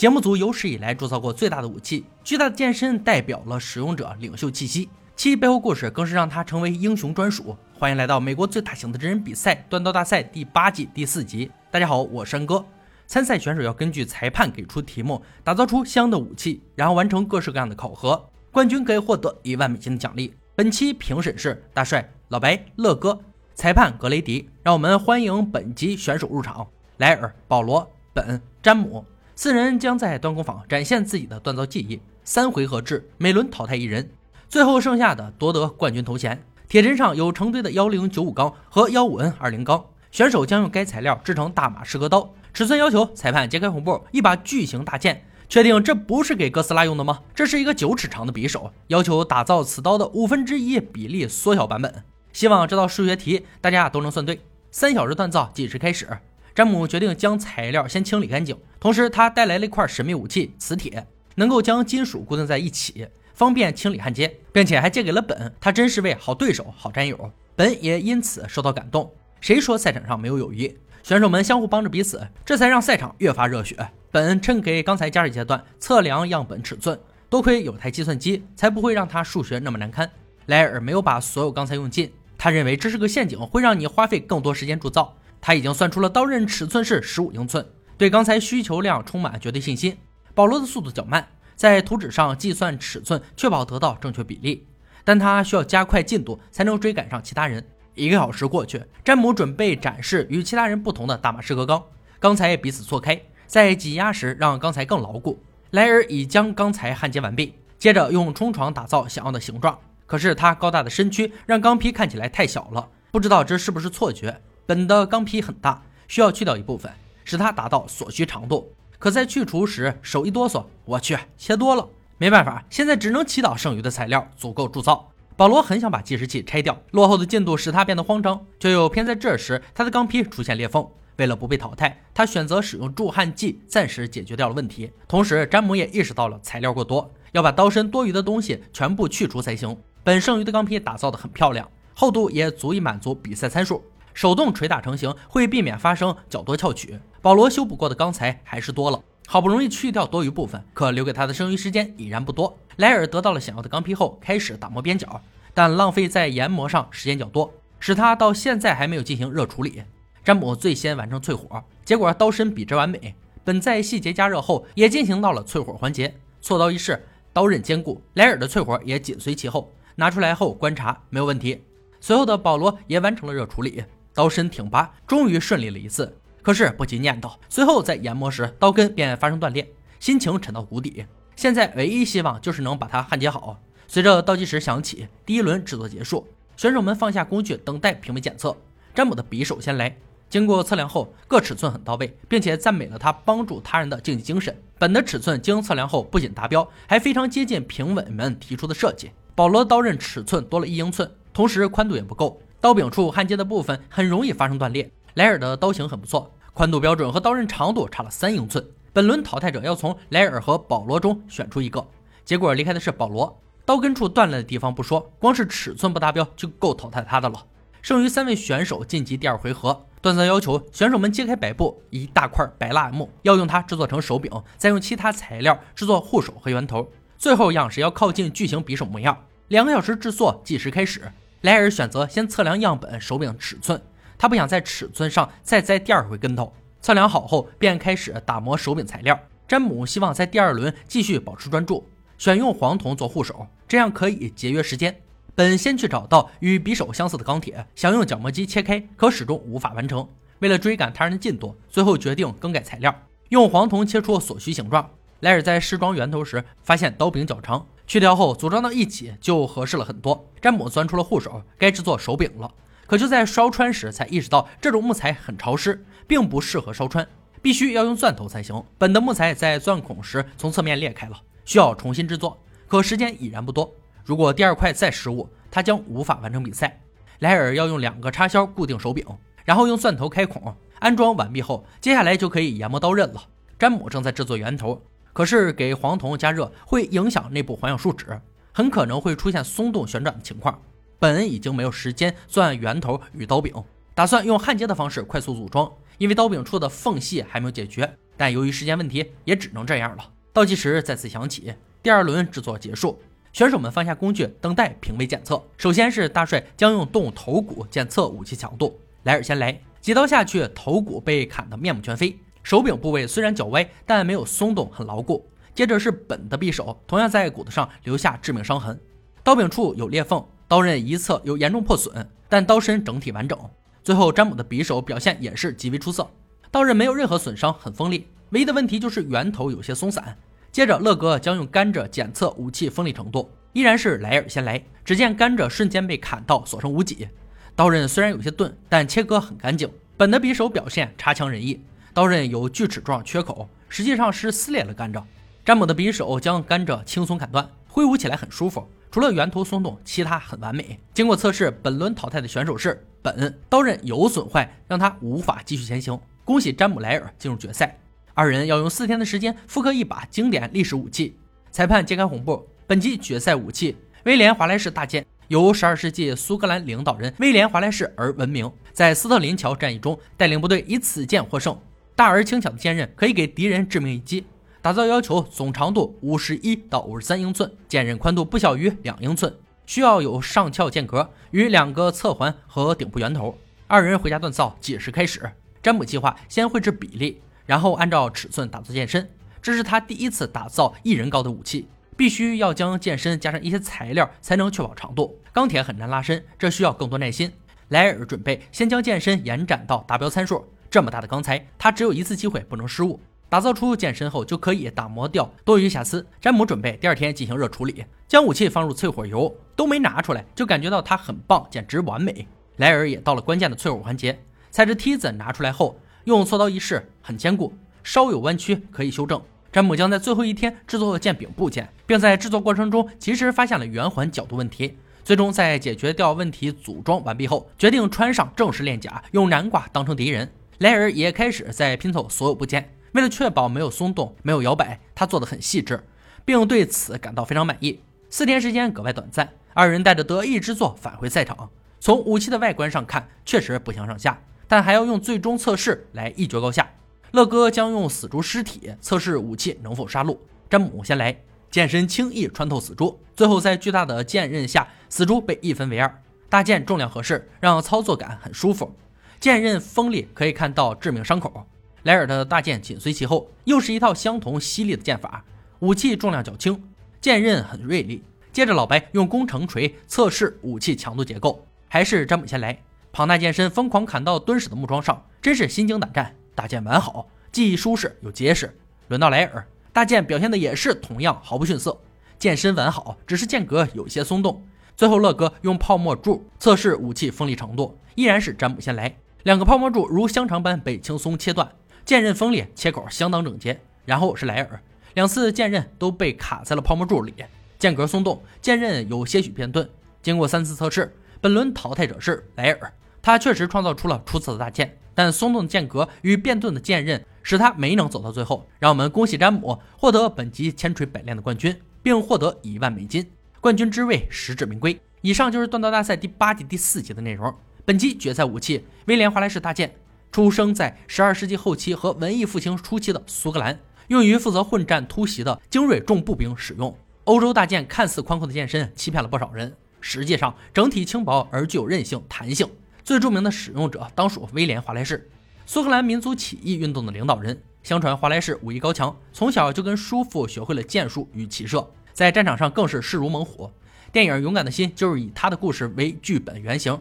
节目组有史以来铸造过最大的武器，巨大的剑身代表了使用者领袖气息，其背后故事更是让他成为英雄专属。欢迎来到美国最大型的真人比赛——断刀大赛第八季第四集。大家好，我是山哥。参赛选手要根据裁判给出题目，打造出相应的武器，然后完成各式各样的考核。冠军可以获得一万美金的奖励。本期评审是大帅、老白、乐哥，裁判格雷迪。让我们欢迎本集选手入场：莱尔、保罗、本、詹姆。四人将在锻工坊展现自己的锻造技艺，三回合制，每轮淘汰一人，最后剩下的夺得冠军头衔。铁砧上有成堆的幺零九五钢和幺五 N 二零钢，选手将用该材料制成大马士革刀。尺寸要求：裁判揭开红布，一把巨型大剑。确定这不是给哥斯拉用的吗？这是一个九尺长的匕首，要求打造此刀的五分之一比例缩小版本。希望这道数学题大家都能算对。三小时锻造计时开始。詹姆决定将材料先清理干净，同时他带来了一块神秘武器——磁铁，能够将金属固定在一起，方便清理焊接，并且还借给了本。他真是位好对手、好战友。本也因此受到感动。谁说赛场上没有友谊？选手们相互帮着彼此，这才让赛场越发热血。本趁给刚才加时阶段测量样本尺寸，多亏有台计算机，才不会让他数学那么难堪。莱尔没有把所有钢材用尽，他认为这是个陷阱，会让你花费更多时间铸造。他已经算出了刀刃尺寸是十五英寸，对钢材需求量充满绝对信心。保罗的速度较慢，在图纸上计算尺寸，确保得到正确比例，但他需要加快进度才能追赶上其他人。一个小时过去，詹姆准备展示与其他人不同的大马士革钢，钢材彼此错开，在挤压时让钢材更牢固。莱尔已将钢材焊接完毕，接着用冲床打造想要的形状。可是他高大的身躯让钢坯看起来太小了，不知道这是不是错觉。本的钢坯很大，需要去掉一部分，使它达到所需长度。可在去除时，手一哆嗦，我去，切多了。没办法，现在只能祈祷剩余的材料足够铸造。保罗很想把计时器拆掉，落后的进度使他变得慌张，却又偏在这时，他的钢坯出现裂缝。为了不被淘汰，他选择使用助焊剂，暂时解决掉了问题。同时，詹姆也意识到了材料过多，要把刀身多余的东西全部去除才行。本剩余的钢坯打造的很漂亮，厚度也足以满足比赛参数。手动捶打成型会避免发生较多翘曲。保罗修补过的钢材还是多了，好不容易去掉多余部分，可留给他的剩余时间已然不多。莱尔得到了想要的钢坯后，开始打磨边角，但浪费在研磨上时间较多，使他到现在还没有进行热处理。詹姆最先完成淬火，结果刀身比之完美。本在细节加热后也进行到了淬火环节，锉刀一试，刀刃坚固。莱尔的淬火也紧随其后，拿出来后观察没有问题。随后的保罗也完成了热处理。刀身挺拔，终于顺利了一次。可是不禁念叨，随后在研磨时，刀根便发生断裂，心情沉到谷底。现在唯一希望就是能把它焊接好。随着倒计时响起，第一轮制作结束，选手们放下工具，等待评委检测。詹姆的匕首先来，经过测量后，各尺寸很到位，并且赞美了他帮助他人的竞技精神。本的尺寸经测量后不仅达标，还非常接近评委们提出的设计。保罗刀刃尺寸多了一英寸，同时宽度也不够。刀柄处焊接的部分很容易发生断裂。莱尔的刀型很不错，宽度标准和刀刃长度差了三英寸。本轮淘汰者要从莱尔和保罗中选出一个，结果离开的是保罗。刀根处断了的地方不说，光是尺寸不达标就够淘汰他的了。剩余三位选手晋级第二回合。锻造要求选手们揭开白布，一大块白蜡木，要用它制作成手柄，再用其他材料制作护手和圆头，最后样式要靠近巨型匕首模样。两个小时制作，计时开始。莱尔选择先测量样本手柄尺寸，他不想在尺寸上再栽第二回跟头。测量好后，便开始打磨手柄材料。詹姆希望在第二轮继续保持专注，选用黄铜做护手，这样可以节约时间。本先去找到与匕首相似的钢铁，想用角磨机切开，可始终无法完成。为了追赶他人的进度，最后决定更改材料，用黄铜切出所需形状。莱尔在试装圆头时，发现刀柄较长。去掉后组装到一起就合适了很多。詹姆钻出了护手，该制作手柄了。可就在烧穿时，才意识到这种木材很潮湿，并不适合烧穿，必须要用钻头才行。本的木材在钻孔时从侧面裂开了，需要重新制作。可时间已然不多，如果第二块再失误，他将无法完成比赛。莱尔要用两个插销固定手柄，然后用钻头开孔。安装完毕后，接下来就可以研磨刀刃了。詹姆正在制作圆头。可是给黄铜加热会影响内部环氧树脂，很可能会出现松动旋转的情况。本已经没有时间钻圆头与刀柄，打算用焊接的方式快速组装，因为刀柄处的缝隙还没有解决。但由于时间问题，也只能这样了。倒计时再次响起，第二轮制作结束，选手们放下工具，等待评委检测。首先是大帅将用动物头骨检测武器强度，莱尔先来，几刀下去，头骨被砍得面目全非，手柄部位虽然较歪，但没有松动，很牢固。接着是本的匕首，同样在骨头上留下致命伤痕，刀柄处有裂缝，刀刃一侧有严重破损，但刀身整体完整。最后詹姆的匕首表现也是极为出色，刀刃没有任何损伤，很锋利。唯一的问题就是源头有些松散。接着，乐哥将用甘蔗检测武器锋利程度，依然是莱尔先来。只见甘蔗瞬间被砍到所剩无几，刀刃虽然有些钝，但切割很干净。本的匕首表现差强人意，刀刃有锯齿状缺口，实际上是撕裂了甘蔗。詹姆的匕首将甘蔗轻松砍断，挥舞起来很舒服，除了源头松动，其他很完美。经过测试，本轮淘汰的选手是本，刀刃有损坏，让他无法继续前行。恭喜詹姆莱尔进入决赛。二人要用四天的时间复刻一把经典历史武器。裁判揭开红布，本集决赛武器威廉华莱士大剑，由12世纪苏格兰领导人威廉华莱士而闻名，在斯特林桥战役中带领部队以此剑获胜。大而轻巧的剑刃可以给敌人致命一击。打造要求总长度51到53英寸，剑刃宽度不小于两英寸，需要有上翘剑格与两个侧环和顶部圆头。二人回家锻造，计时开始。詹姆计划先绘制比例。然后按照尺寸打造剑身，这是他第一次打造一人高的武器，必须要将剑身加上一些材料，才能确保长度。钢铁很难拉伸，这需要更多耐心。莱尔准备先将剑身延展到达标参数，这么大的钢材，他只有一次机会，不能失误。打造出剑身后，就可以打磨掉多余瑕疵。詹姆准备第二天进行热处理，将武器放入淬火油，都没拿出来，就感觉到它很棒，简直完美。莱尔也到了关键的淬火环节，踩着梯子拿出来后。用锉刀一试，很坚固，稍有弯曲可以修正。詹姆将在最后一天制作剑柄部件，并在制作过程中及时发现了圆环角度问题。最终在解决掉问题、组装完毕后，决定穿上正式链甲，用南瓜当成敌人。莱尔也开始在拼凑所有部件，为了确保没有松动、没有摇摆，他做得很细致，并对此感到非常满意。四天时间格外短暂，二人带着得意之作返回赛场。从武器的外观上看，确实不相上下。但还要用最终测试来一决高下。乐哥将用死猪尸体测试武器能否杀戮。詹姆先来，剑身轻易穿透死猪，最后在巨大的剑刃下，死猪被一分为二。大剑重量合适，让操作感很舒服。剑刃锋利，可以看到致命伤口。莱尔的大剑紧随其后，又是一套相同犀利的剑法。武器重量较轻，剑刃很锐利。接着老白用工程锤测试武器强度结构，还是詹姆先来。庞大剑身疯狂砍到敦实的木桩上，真是心惊胆战。大剑完好，既舒适又结实。轮到莱尔，大剑表现的也是同样毫不逊色，剑身完好，只是剑格有些松动。最后乐哥用泡沫柱测试武器锋利程度，依然是詹姆先来。两个泡沫柱如香肠般被轻松切断，剑刃锋利，切口相当整洁。然后是莱尔，两次剑刃都被卡在了泡沫柱里，剑格松动，剑刃有些许变钝。经过三次测试，本轮淘汰者是莱尔。他确实创造出了出色的大剑，但松动的剑格与变钝的剑刃使他没能走到最后。让我们恭喜詹姆获得本集千锤百炼的冠军，并获得一万美金。冠军之位实至名归。以上就是锻造大赛第八季第四集的内容。本集决赛武器威廉华莱士大剑，出生在十二世纪后期和文艺复兴初期的苏格兰，用于负责混战突袭的精锐重步兵使用。欧洲大剑看似宽阔的剑身欺骗了不少人，实际上整体轻薄而具有韧性、弹性。最著名的使用者当属威廉·华莱士，苏格兰民族起义运动的领导人。相传华莱士武艺高强，从小就跟叔父学会了剑术与骑射，在战场上更是势如猛虎。电影《勇敢的心》就是以他的故事为剧本原型，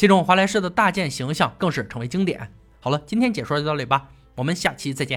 其中华莱士的大剑形象更是成为经典。好了，今天解说就到这里吧，我们下期再见。